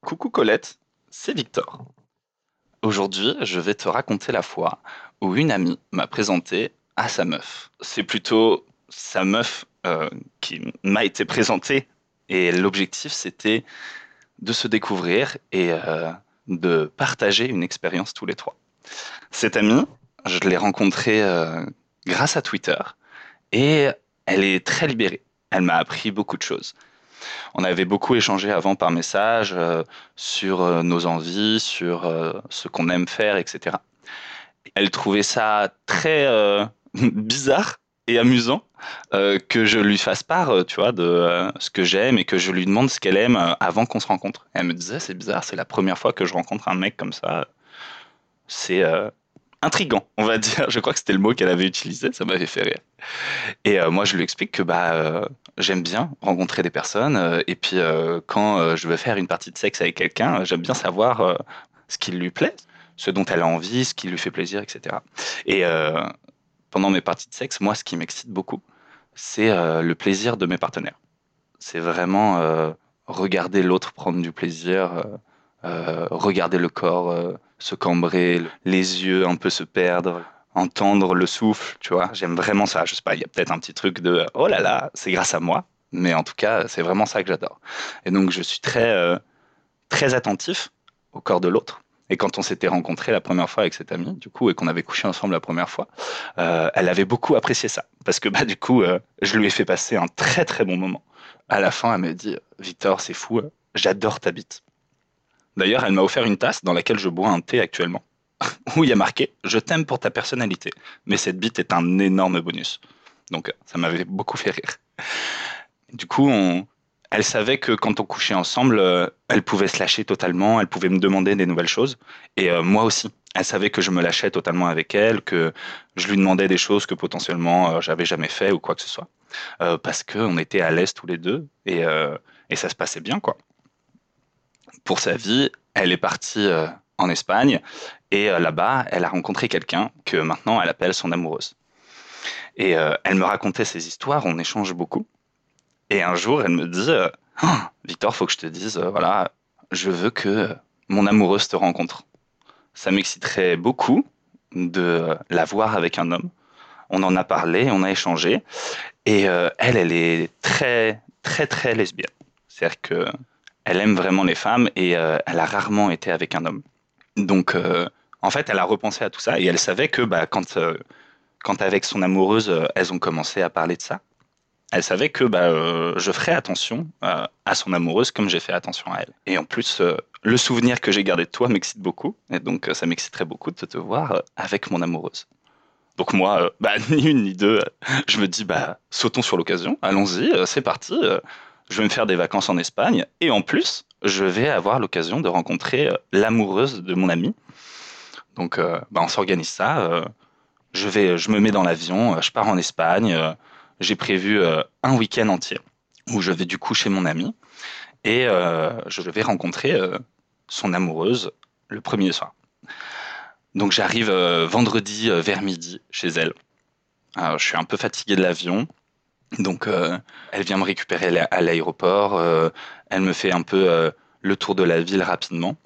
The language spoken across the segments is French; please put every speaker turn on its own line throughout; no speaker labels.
Coucou Colette, c'est Victor. Aujourd'hui, je vais te raconter la fois où une amie m'a présenté à sa meuf. C'est plutôt sa meuf euh, qui m'a été présentée et l'objectif c'était de se découvrir et euh, de partager une expérience tous les trois. Cette amie, je l'ai rencontrée euh, grâce à Twitter et elle est très libérée. Elle m'a appris beaucoup de choses. On avait beaucoup échangé avant par message euh, sur euh, nos envies, sur euh, ce qu'on aime faire, etc. Elle trouvait ça très bizarre et amusant que je lui fasse part, tu vois, de ce que j'aime et que je lui demande ce qu'elle aime avant qu'on se rencontre. Elle me disait, c'est bizarre, c'est la première fois que je rencontre un mec comme ça. C'est intrigant, on va dire. Je crois que c'était le mot qu'elle avait utilisé, ça m'avait fait rire. Et euh, moi, je lui explique que bah, euh, j'aime bien rencontrer des personnes. euh, et puis, quand je veux faire une partie de sexe avec quelqu'un, j'aime bien savoir ce qui lui plaît, ce dont elle a envie, ce qui lui fait plaisir, etc. Et pendant mes parties de sexe, moi, ce qui m'excite beaucoup, c'est le plaisir de mes partenaires. C'est vraiment regarder l'autre prendre du plaisir, regarder le corps se cambrer, les yeux un peu se perdre, entendre le souffle, tu vois. J'aime vraiment ça. Je sais pas, il y a peut-être un petit truc de oh là là, c'est grâce à moi. Mais en tout cas, c'est vraiment ça que j'adore. Et donc, je suis très, euh, très attentif au corps de l'autre. Et quand on s'était rencontré la première fois avec cette amie, du coup, et qu'on avait couché ensemble la première fois, euh, elle avait beaucoup apprécié ça. Parce que, bah, du coup, euh, je lui ai fait passer un très, très bon moment. À la fin, elle m'a dit Victor, c'est fou, j'adore ta bite. D'ailleurs, elle m'a offert une tasse dans laquelle je bois un thé actuellement, où il y a marqué Je t'aime pour ta personnalité, mais cette bite est un énorme bonus. Donc, ça m'avait beaucoup fait rire. Du coup, elle savait que quand on couchait ensemble, euh, elle pouvait se lâcher totalement, elle pouvait me demander des nouvelles choses, et euh, moi aussi. Elle savait que je me lâchais totalement avec elle, que je lui demandais des choses que potentiellement euh, j'avais jamais fait ou quoi que ce soit, Euh, parce qu'on était à l'aise tous les deux et ça se passait bien, quoi. Pour sa vie, elle est partie euh, en Espagne et euh, là-bas, elle a rencontré quelqu'un que maintenant elle appelle son amoureuse. Et euh, elle me racontait ses histoires, on échange beaucoup. Et un jour, elle me dit Ah, Victor, faut que je te dise, voilà, je veux que mon amoureuse te rencontre. Ça m'exciterait beaucoup de la voir avec un homme. On en a parlé, on a échangé. Et elle, elle est très, très, très lesbienne. C'est-à-dire que elle aime vraiment les femmes et euh, elle a rarement été avec un homme. Donc, euh, en fait, elle a repensé à tout ça et elle savait que bah, quand, euh, quand avec son amoureuse, elles ont commencé à parler de ça, elle savait que bah, je ferais attention à son amoureuse comme j'ai fait attention à elle. Et en plus, le souvenir que j'ai gardé de toi m'excite beaucoup. Et donc, ça m'exciterait beaucoup de te voir avec mon amoureuse. Donc moi, bah, ni une ni deux, je me dis, bah, sautons sur l'occasion, allons-y, c'est parti. Je vais me faire des vacances en Espagne. Et en plus, je vais avoir l'occasion de rencontrer euh, l'amoureuse de mon ami. Donc, euh, bah, on s'organise ça. euh, je, vais, je me mets dans l'avion, je pars en Espagne. j'ai prévu un week-end entier où je vais du coup chez mon ami et je vais rencontrer son amoureuse le premier soir. Donc j'arrive vendredi vers midi chez elle. Je suis un peu fatigué de l'avion, donc euh, elle vient me récupérer à l'a- à l'aéroport. euh, elle me fait un peu euh, le tour de la ville rapidement.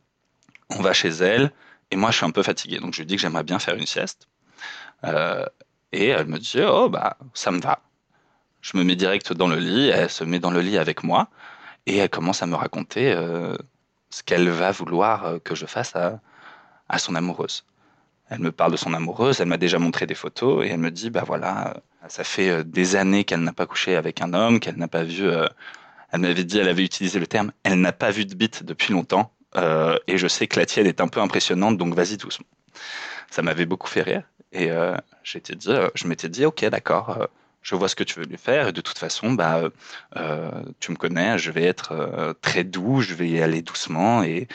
On va chez elle et moi je suis un peu fatigué, donc je lui dis que j'aimerais bien faire une sieste. Et elle me dit oh bah ça me va. Je me mets direct dans le lit, elle se met dans le lit avec moi et elle commence à me raconter ce qu'elle va vouloir que je fasse à, à son amoureuse. Elle me parle de son amoureuse, elle m'a déjà montré des photos et elle me dit bah voilà, euh, ça fait euh, des années qu'elle n'a pas couché avec un homme, qu'elle n'a pas vu. euh, elle m'avait dit, elle avait utilisé le terme, elle n'a pas vu de bite depuis longtemps et je sais que la tienne est un peu impressionnante, donc vas-y doucement. Ça m'avait beaucoup fait rire et dit, je m'étais dit ok d'accord, je vois ce que tu veux lui faire et de toute façon, bah, tu me connais, je vais être très doux, je vais y aller doucement et,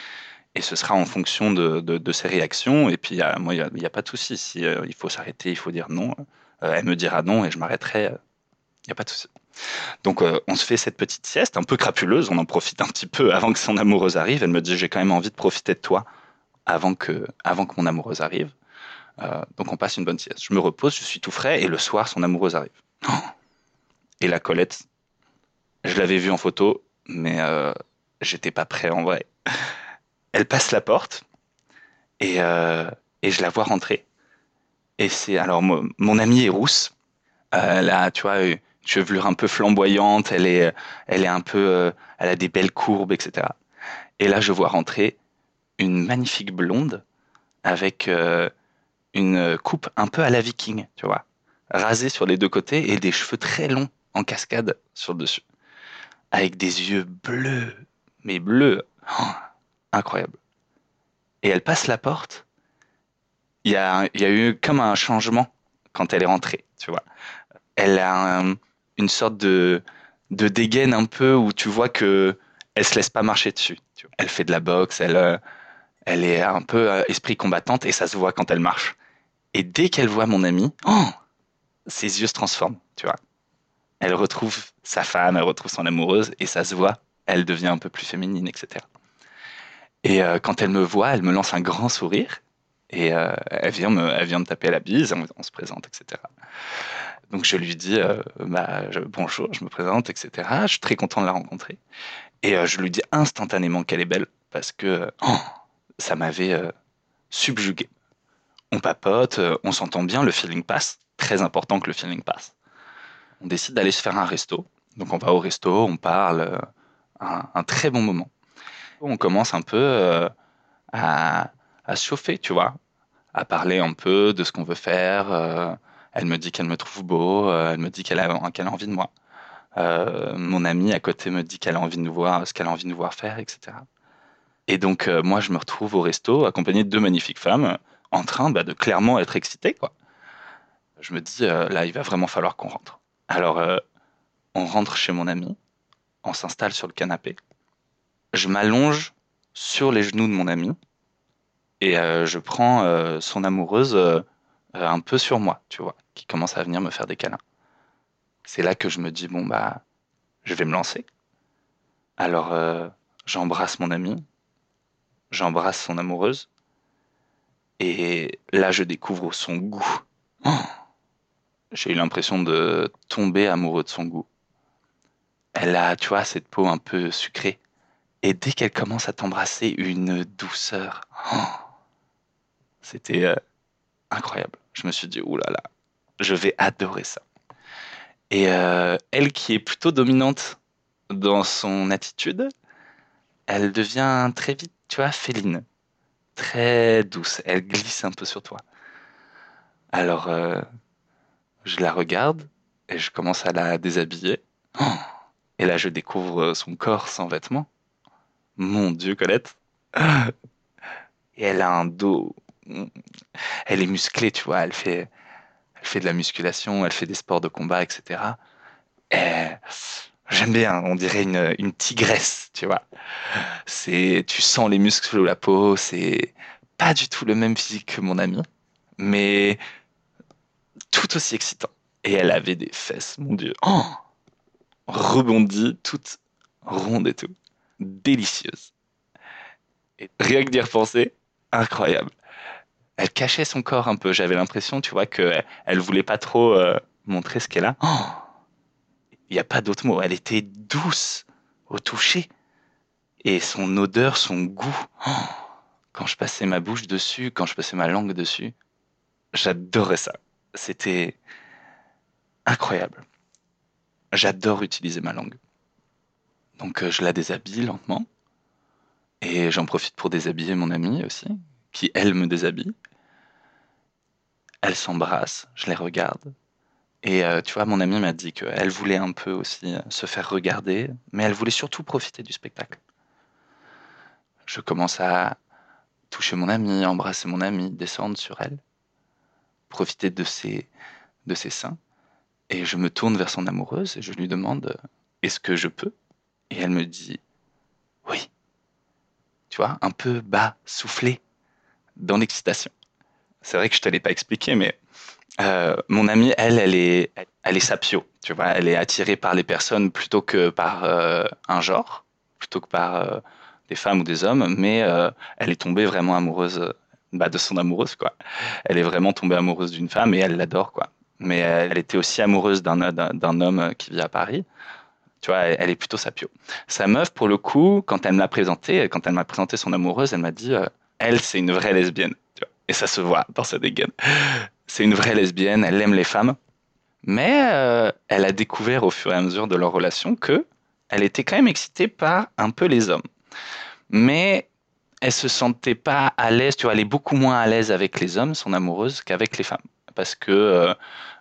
et ce sera en fonction de, ses réactions. Et puis, moi, il n'y a, pas de souci. Si euh, il faut s'arrêter, il faut dire non, elle me dira non et je m'arrêterai. Il n'y a pas de souci. Donc, on se fait cette petite sieste un peu crapuleuse. On en profite un petit peu avant que son amoureuse arrive. Elle me dit J'ai quand même envie de profiter de toi avant que, mon amoureuse arrive. donc, on passe une bonne sieste. Je me repose, je suis tout frais et le soir, son amoureuse arrive. Et la Colette, je l'avais vue en photo, mais euh, j'étais pas prêt en vrai. Elle passe la porte et, euh, et je la vois rentrer. Et c'est alors mon, amie est rousse. Euh, elle a, tu vois, une chevelure un peu flamboyante. Elle est, elle est un peu, elle a des belles courbes, etc. Et là, je vois rentrer une magnifique blonde avec une coupe un peu à la viking, tu vois rasé sur les deux côtés et des cheveux très longs en cascade sur le dessus. Avec des yeux bleus, mais bleus, oh, incroyable. Et elle passe la porte. Il y a, eu comme un changement quand elle est rentrée, tu vois. Elle a une sorte de, de dégaine un peu où tu vois que elle se laisse pas marcher dessus. Elle fait de la boxe, elle, euh, est un peu euh, esprit combattante et ça se voit quand elle marche. Et dès qu'elle voit mon ami, oh, ses yeux se transforment, tu vois. Elle retrouve sa femme, elle retrouve son amoureuse, et ça se voit, elle devient un peu plus féminine, etc. Et euh, quand elle me voit, elle me lance un grand sourire, et euh, elle, vient me, elle vient me taper la bise, on, se présente, etc. Donc je lui dis euh, bah, bonjour, je me présente, etc. Je suis très content de la rencontrer. Et je lui dis instantanément qu'elle est belle, parce que oh, ça m'avait subjugué. On papote, on s'entend bien, le feeling passe très important que le feeling passe. On décide d'aller se faire un resto. Donc on va au resto, on parle, un, très bon moment. On commence un peu euh, à, se chauffer, tu vois, à parler un peu de ce qu'on veut faire. Euh, elle me dit qu'elle me trouve beau, elle me dit qu'elle a, a envie de moi. mon amie à côté me dit qu'elle a envie de nous voir, ce qu'elle a envie de nous voir faire, etc. Et donc moi je me retrouve au resto accompagné de deux magnifiques femmes en train bah, de clairement être excitées, quoi je me dis, euh, là, il va vraiment falloir qu'on rentre. Alors, euh, on rentre chez mon ami, on s'installe sur le canapé. Je m'allonge sur les genoux de mon ami et euh, je prends son amoureuse un peu sur moi, tu vois, qui commence à venir me faire des câlins. C'est là que je me dis, bon, bah, je vais me lancer. Alors, j'embrasse mon ami, j'embrasse son amoureuse, et là, je découvre son goût. J'ai eu l'impression de tomber amoureux de son goût. Elle a, tu vois, cette peau un peu sucrée. Et dès qu'elle commence à t'embrasser, une douceur. Oh, c'était euh, incroyable. Je me suis dit, oulala, là là, je vais adorer ça. Et euh, elle qui est plutôt dominante dans son attitude, elle devient très vite, tu vois, féline. Très douce. Elle glisse un peu sur toi. Alors, euh, je la regarde et je commence à la déshabiller. et là, je découvre son corps sans vêtements. Mon Dieu, Colette. Et elle a un dos. Elle est musclée, tu vois. Elle fait, elle fait de la musculation, elle fait des sports de combat, etc. Et j'aime bien. On dirait une, tigresse, tu vois. Tu sens les muscles sous la peau. C'est pas du tout le même physique que mon ami, mais tout aussi excitant. Et elle avait des fesses, mon Dieu. Oh Rebondie, toute ronde et tout. Délicieuse. Et rien que d'y repenser, incroyable. Elle cachait son corps un peu. J'avais l'impression, tu vois, qu'elle elle voulait pas trop euh, montrer ce qu'elle a. Il n'y a pas d'autre mot. Elle était douce au toucher. Et son odeur, son goût. quand je passais ma bouche dessus, quand je passais ma langue dessus, j'adorais ça c'était incroyable. J'adore utiliser ma langue. Donc euh, je la déshabille lentement. Et j'en profite pour déshabiller mon amie aussi, qui elle me déshabille. Elle s'embrasse, je les regarde. Et euh, tu vois, mon amie m'a dit qu'elle voulait un peu aussi euh, se faire regarder, mais elle voulait surtout profiter du spectacle. Je commence à toucher mon amie, embrasser mon amie, descendre sur elle profiter de ses, de ses seins. Et je me tourne vers son amoureuse et je lui demande Est-ce que je peux? Et elle me dit Oui. Tu vois, un peu bas, soufflé, dans l'excitation. C'est vrai que je te l'ai pas expliqué, mais euh, mon amie, elle, elle est, elle est sapio. Tu vois, elle est attirée par les personnes plutôt que par euh, un genre, plutôt que par euh, des femmes ou des hommes, mais elle est tombée vraiment amoureuse bah, de son amoureuse, quoi. Elle est vraiment tombée amoureuse d'une femme et elle l'adore, quoi. Mais elle était aussi amoureuse d'un homme qui vit à Paris. Tu vois, elle, est plutôt sapio. Sa meuf, pour le coup, quand elle m'a présenté, quand elle m'a présenté son amoureuse, elle m'a dit, elle, c'est une vraie lesbienne. Et ça se voit dans sa dégaine. C'est une vraie lesbienne, elle aime les femmes. Mais euh, elle a découvert au fur et à mesure de leur relation que elle était quand même excitée par un peu les hommes. Mais elle se sentait pas à l'aise, tu vois, elle est beaucoup moins à l'aise avec les hommes, son amoureuse, qu'avec les femmes. Parce que euh,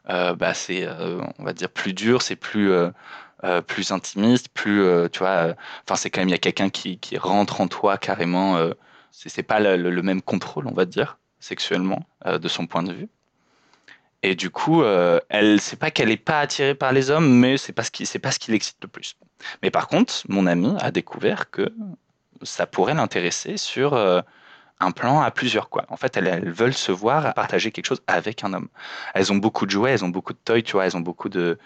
euh, bah, c'est, on va dire, plus dur, c'est plus, plus intimiste, plus, tu vois, enfin, c'est quand même, il y a quelqu'un qui, rentre en toi carrément. c'est pas le, même contrôle, on va dire, sexuellement, de son point de vue. Et du coup, euh, elle, c'est pas qu'elle est pas attirée par les hommes, mais c'est pas ce qui, pas ce qui l'excite le plus. Mais par contre, mon amie a découvert que ça pourrait l'intéresser sur euh, un plan à plusieurs quoi. En fait, elles, veulent se voir partager quelque chose avec un homme. Elles ont beaucoup de jouets, elles ont beaucoup de toys, tu vois, elles ont beaucoup de,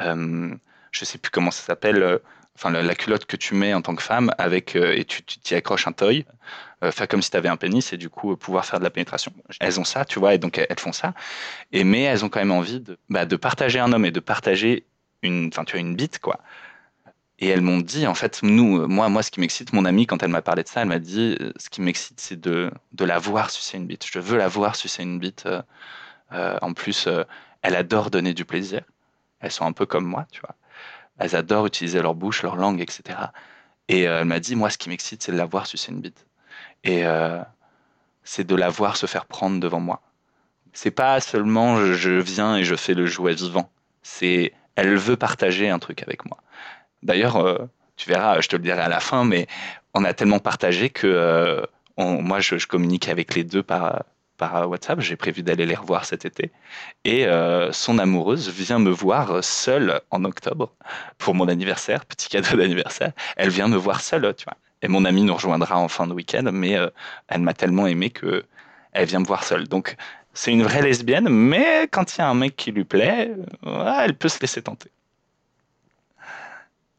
euh, je sais plus comment ça s'appelle, enfin la, culotte que tu mets en tant que femme avec euh, et tu t'y accroches un toy, euh, faire comme si tu avais un pénis et du coup pouvoir faire de la pénétration. Elles ont ça, tu vois, et donc elles font ça. Et mais elles ont quand même envie de, bah, partager un homme et de partager une, enfin tu as une bite quoi. Et elles m'ont dit, en fait, nous, moi, moi, ce qui m'excite, mon amie, quand elle m'a parlé de ça, elle m'a dit, euh, ce qui m'excite, c'est de, de la voir sucer une bite. Je veux la voir sucer une bite. en plus, elle adore donner du plaisir. Elles sont un peu comme moi, tu vois elles adorent utiliser leur bouche, leur langue, etc. Et euh, elle m'a dit, moi, ce qui m'excite, c'est de la voir sucer une bite. Et euh, c'est de la voir se faire prendre devant moi. C'est pas seulement je, viens et je fais le jouet vivant. C'est elle veut partager un truc avec moi. D'ailleurs, euh, tu verras, je te le dirai à la fin, mais on a tellement partagé que moi, je, je, communique avec les deux par, par WhatsApp. J'ai prévu d'aller les revoir cet été. Et euh, son amoureuse vient me voir seule en octobre pour mon anniversaire, petit cadeau d'anniversaire. Elle vient me voir seule, tu vois. Et mon amie nous rejoindra en fin de week-end, mais euh, elle m'a tellement aimé que elle vient me voir seule. Donc c'est une vraie lesbienne, mais quand il y a un mec qui lui plaît, elle peut se laisser tenter.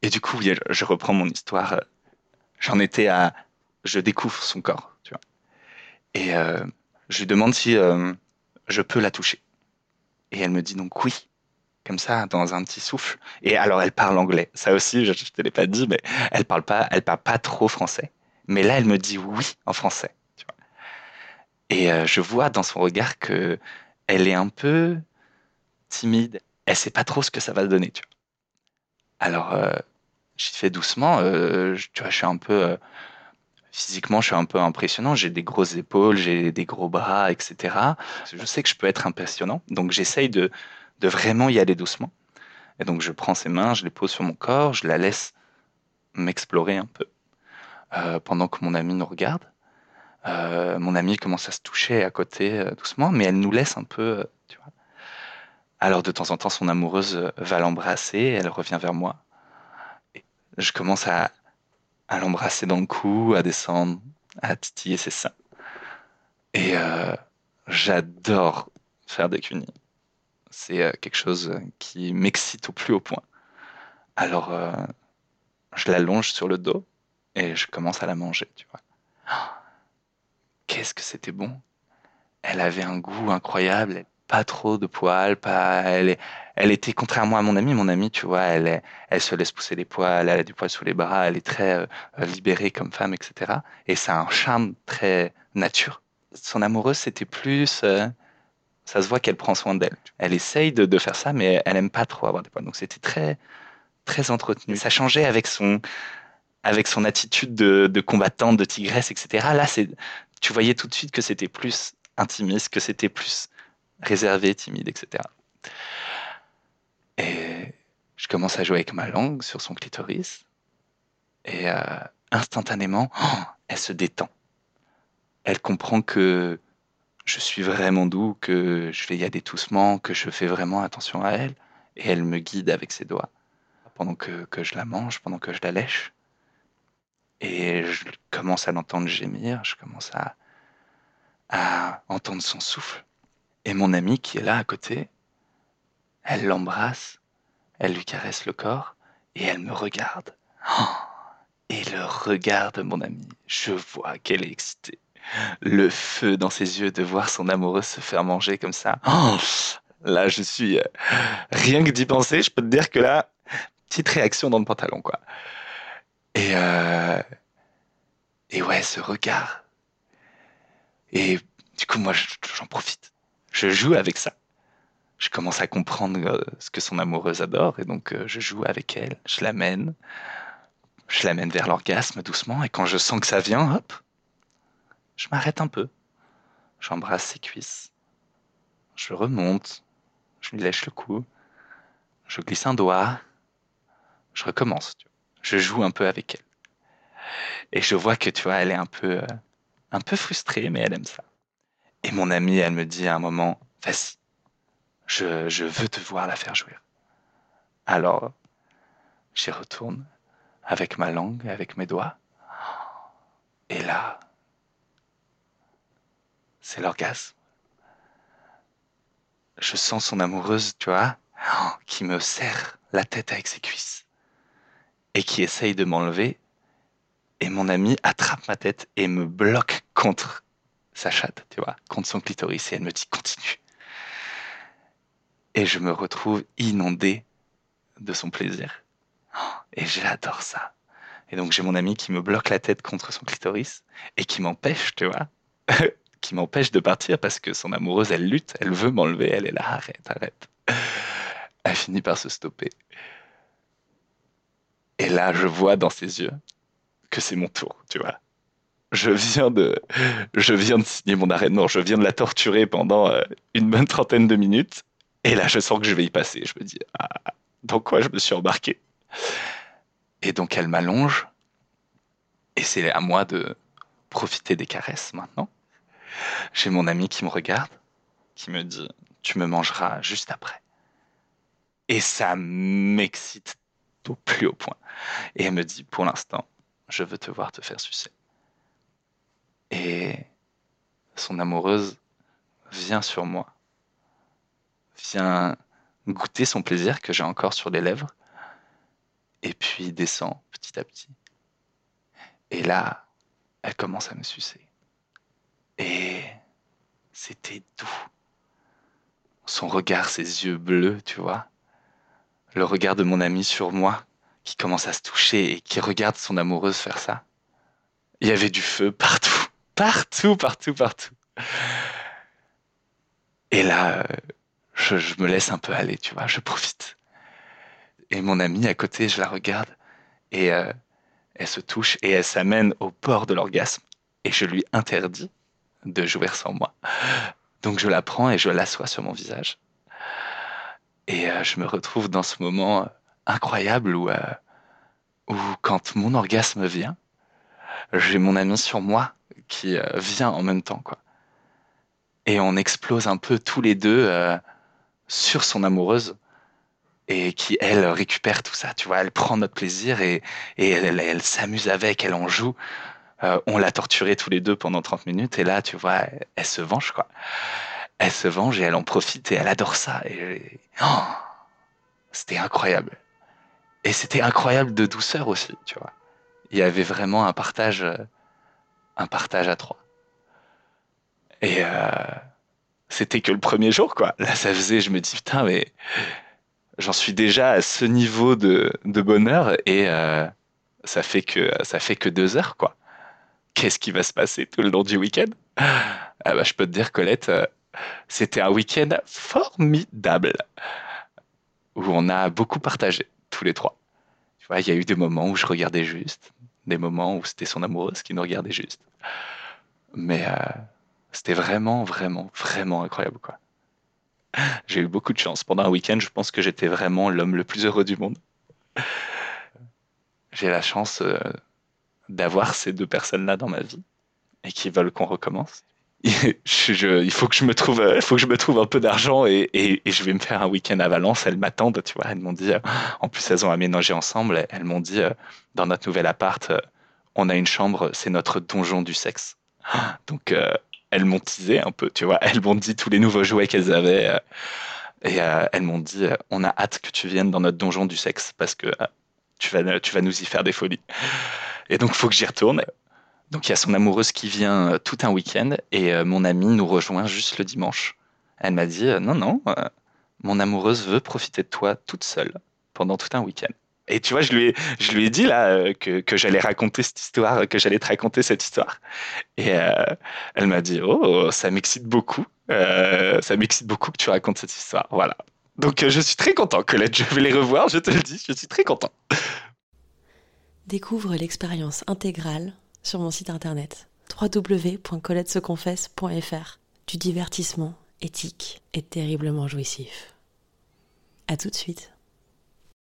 Et du coup, je reprends mon histoire. J'en étais à, je découvre son corps, tu vois. Et euh, je lui demande si euh, je peux la toucher. Et elle me dit donc oui, comme ça, dans un petit souffle. Et alors, elle parle anglais. Ça aussi, je, ne te l'ai pas dit, mais elle parle pas, elle parle pas trop français. Mais là, elle me dit oui en français. Et euh, je vois dans son regard que elle est un peu timide. Elle sait pas trop ce que ça va donner. Tu. Alors, euh, j'y fais doucement. tu vois, je suis un peu physiquement, je suis un peu impressionnant. J'ai des grosses épaules, j'ai des gros bras, etc. Je sais que je peux être impressionnant. Donc, j'essaye de, de vraiment y aller doucement. Et donc, je prends ses mains, je les pose sur mon corps, je la laisse m'explorer un peu. Euh, pendant que mon ami nous regarde. Euh, mon ami commence à se toucher à côté euh, doucement, mais elle nous laisse un peu, tu vois. Alors de temps en temps, son amoureuse va l'embrasser, elle revient vers moi. Et je commence à, à l'embrasser dans le cou, à descendre, à titiller ses seins. Et euh, j'adore faire des cunis. C'est euh, quelque chose qui m'excite au plus haut point. Alors, euh, je l'allonge sur le dos et je commence à la manger, tu vois. Qu'est-ce que c'était bon. Elle avait un goût incroyable pas trop de poils, pas, elle, elle était contrairement à mon amie, mon amie, tu vois, elle, elle se laisse pousser les poils, elle a du poil sous les bras, elle est très euh, libérée comme femme, etc. Et ça a un charme très nature. Son amoureuse, c'était plus, euh, ça se voit qu'elle prend soin d'elle. Elle essaye de, de, faire ça, mais elle aime pas trop avoir des poils. Donc c'était très, très entretenu. Ça changeait avec son, avec son attitude de, de combattante, de tigresse, etc. Là, c'est, tu voyais tout de suite que c'était plus intimiste, que c'était plus réservé, timide, etc. Et je commence à jouer avec ma langue sur son clitoris. Et euh, instantanément, oh, elle se détend. Elle comprend que je suis vraiment doux, que je vais y aller doucement, que je fais vraiment attention à elle. Et elle me guide avec ses doigts pendant que, que je la mange, pendant que je la lèche. Et je commence à l'entendre gémir, je commence à, à entendre son souffle. Et mon amie qui est là à côté, elle l'embrasse, elle lui caresse le corps et elle me regarde. Oh et le regard de mon ami, je vois qu'elle est excitée. Le feu dans ses yeux de voir son amoureuse se faire manger comme ça. Oh là, je suis. Euh, rien que d'y penser, je peux te dire que là, petite réaction dans le pantalon, quoi. Et. Euh, et ouais, ce regard. Et du coup, moi, j'en profite. Je joue avec ça. Je commence à comprendre euh, ce que son amoureuse adore, et donc je joue avec elle, je l'amène. Je l'amène vers l'orgasme doucement et quand je sens que ça vient, hop, je m'arrête un peu. J'embrasse ses cuisses. Je remonte. Je lui lèche le cou. Je glisse un doigt. Je recommence. Je joue un peu avec elle. Et je vois que, tu vois, elle est un peu, euh, un peu frustrée, mais elle aime ça. Et mon amie, elle me dit à un moment, vas-y, je, je veux te voir la faire jouir. Alors, j'y retourne avec ma langue, avec mes doigts. Et là, c'est l'orgasme. Je sens son amoureuse, tu vois, qui me serre la tête avec ses cuisses et qui essaye de m'enlever. Et mon ami attrape ma tête et me bloque contre sa chatte, tu vois, contre son clitoris. Et elle me dit continue. Et je me retrouve inondé de son plaisir. Et j'adore ça. Et donc j'ai mon ami qui me bloque la tête contre son clitoris et qui m'empêche, tu vois, qui m'empêche de partir parce que son amoureuse, elle lutte, elle veut m'enlever, elle est là, arrête, arrête. Elle finit par se stopper. Et là, je vois dans ses yeux que c'est mon tour, tu vois. Je viens de, je viens de signer mon arrêt de mort, je viens de la torturer pendant euh, une bonne trentaine de minutes. Et là, je sens que je vais y passer. Je me dis, ah, dans quoi je me suis embarqué? Et donc elle m'allonge, et c'est à moi de profiter des caresses maintenant. J'ai mon ami qui me regarde, qui me dit Tu me mangeras juste après. Et ça m'excite au plus haut point. Et elle me dit Pour l'instant, je veux te voir te faire sucer. Et son amoureuse vient sur moi, vient goûter son plaisir que j'ai encore sur les lèvres, et puis descend petit à petit. Et là, elle commence à me sucer. Et c'était doux. Son regard, ses yeux bleus, tu vois. Le regard de mon ami sur moi, qui commence à se toucher et qui regarde son amoureuse faire ça. Il y avait du feu partout, partout, partout, partout. Et là, je, je me laisse un peu aller, tu vois, je profite. Et mon amie à côté, je la regarde et euh, elle se touche et elle s'amène au bord de l'orgasme. Et je lui interdis de jouir sans moi. Donc je la prends et je l'assois sur mon visage. Et euh, je me retrouve dans ce moment incroyable où, euh, où quand mon orgasme vient, j'ai mon ami sur moi qui vient en même temps. quoi. Et on explose un peu tous les deux sur son amoureuse et qui, elle, récupère tout ça, tu vois, elle prend notre plaisir et, et elle, s'amuse avec, elle en joue. Euh, on l'a torturée tous les deux pendant 30 minutes et là, tu vois, elle, se venge, quoi. Elle se venge et elle en profite et elle adore ça. Et, oh, c'était incroyable. Et c'était incroyable de douceur aussi, tu vois. Il y avait vraiment un partage, un partage à trois. Et euh, c'était que le premier jour, quoi. Là, ça faisait, je me dis, putain, mais j'en suis déjà à ce niveau de, bonheur et euh, ça fait que ça fait que deux heures quoi. Qu'est-ce qui va se passer tout le long du week-end? Ah bah, Je peux te dire, Colette, euh, c'était un week-end formidable où on a beaucoup partagé tous les trois. Tu vois, il y a eu des moments où je regardais juste, des moments où c'était son amoureuse qui nous regardait juste. Mais euh, c'était vraiment, vraiment, vraiment incroyable quoi. J'ai eu beaucoup de chance. Pendant un week-end, je pense que j'étais vraiment l'homme le plus heureux du monde. J'ai la chance euh, d'avoir ces deux personnes-là dans ma vie et qui veulent qu'on recommence. Il faut que je me trouve, un peu d'argent et, je vais me faire un week-end à Valence. Elles m'attendent, tu vois. Elles m'ont dit, en plus elles ont aménagé ensemble. Elles m'ont dit, dans notre nouvel appart, on a une chambre, c'est notre donjon du sexe. Donc elles m'ont teasé un peu, tu vois. Elles m'ont dit tous les nouveaux jouets qu'elles avaient. Et elles m'ont dit, on a hâte que tu viennes dans notre donjon du sexe parce que tu vas, tu vas nous y faire des folies. Et donc, faut que j'y retourne. Donc, il y a son amoureuse qui vient euh, tout un week-end et euh, mon ami nous rejoint juste le dimanche. Elle m'a dit, euh, non, non, mon amoureuse veut profiter de toi toute seule pendant tout un week-end. Et tu vois, je lui ai, je lui ai dit là que, que j'allais raconter cette histoire, que j'allais te raconter cette histoire. Et elle m'a dit, oh, ça m'excite beaucoup. ça m'excite beaucoup que tu racontes cette histoire. Voilà. Donc je suis très content, Colette. Je vais les revoir, je te le dis, je suis très content.
Découvre l'expérience intégrale sur mon site internet www.coletteseconfesse.fr du divertissement éthique et terriblement jouissif. À tout de suite.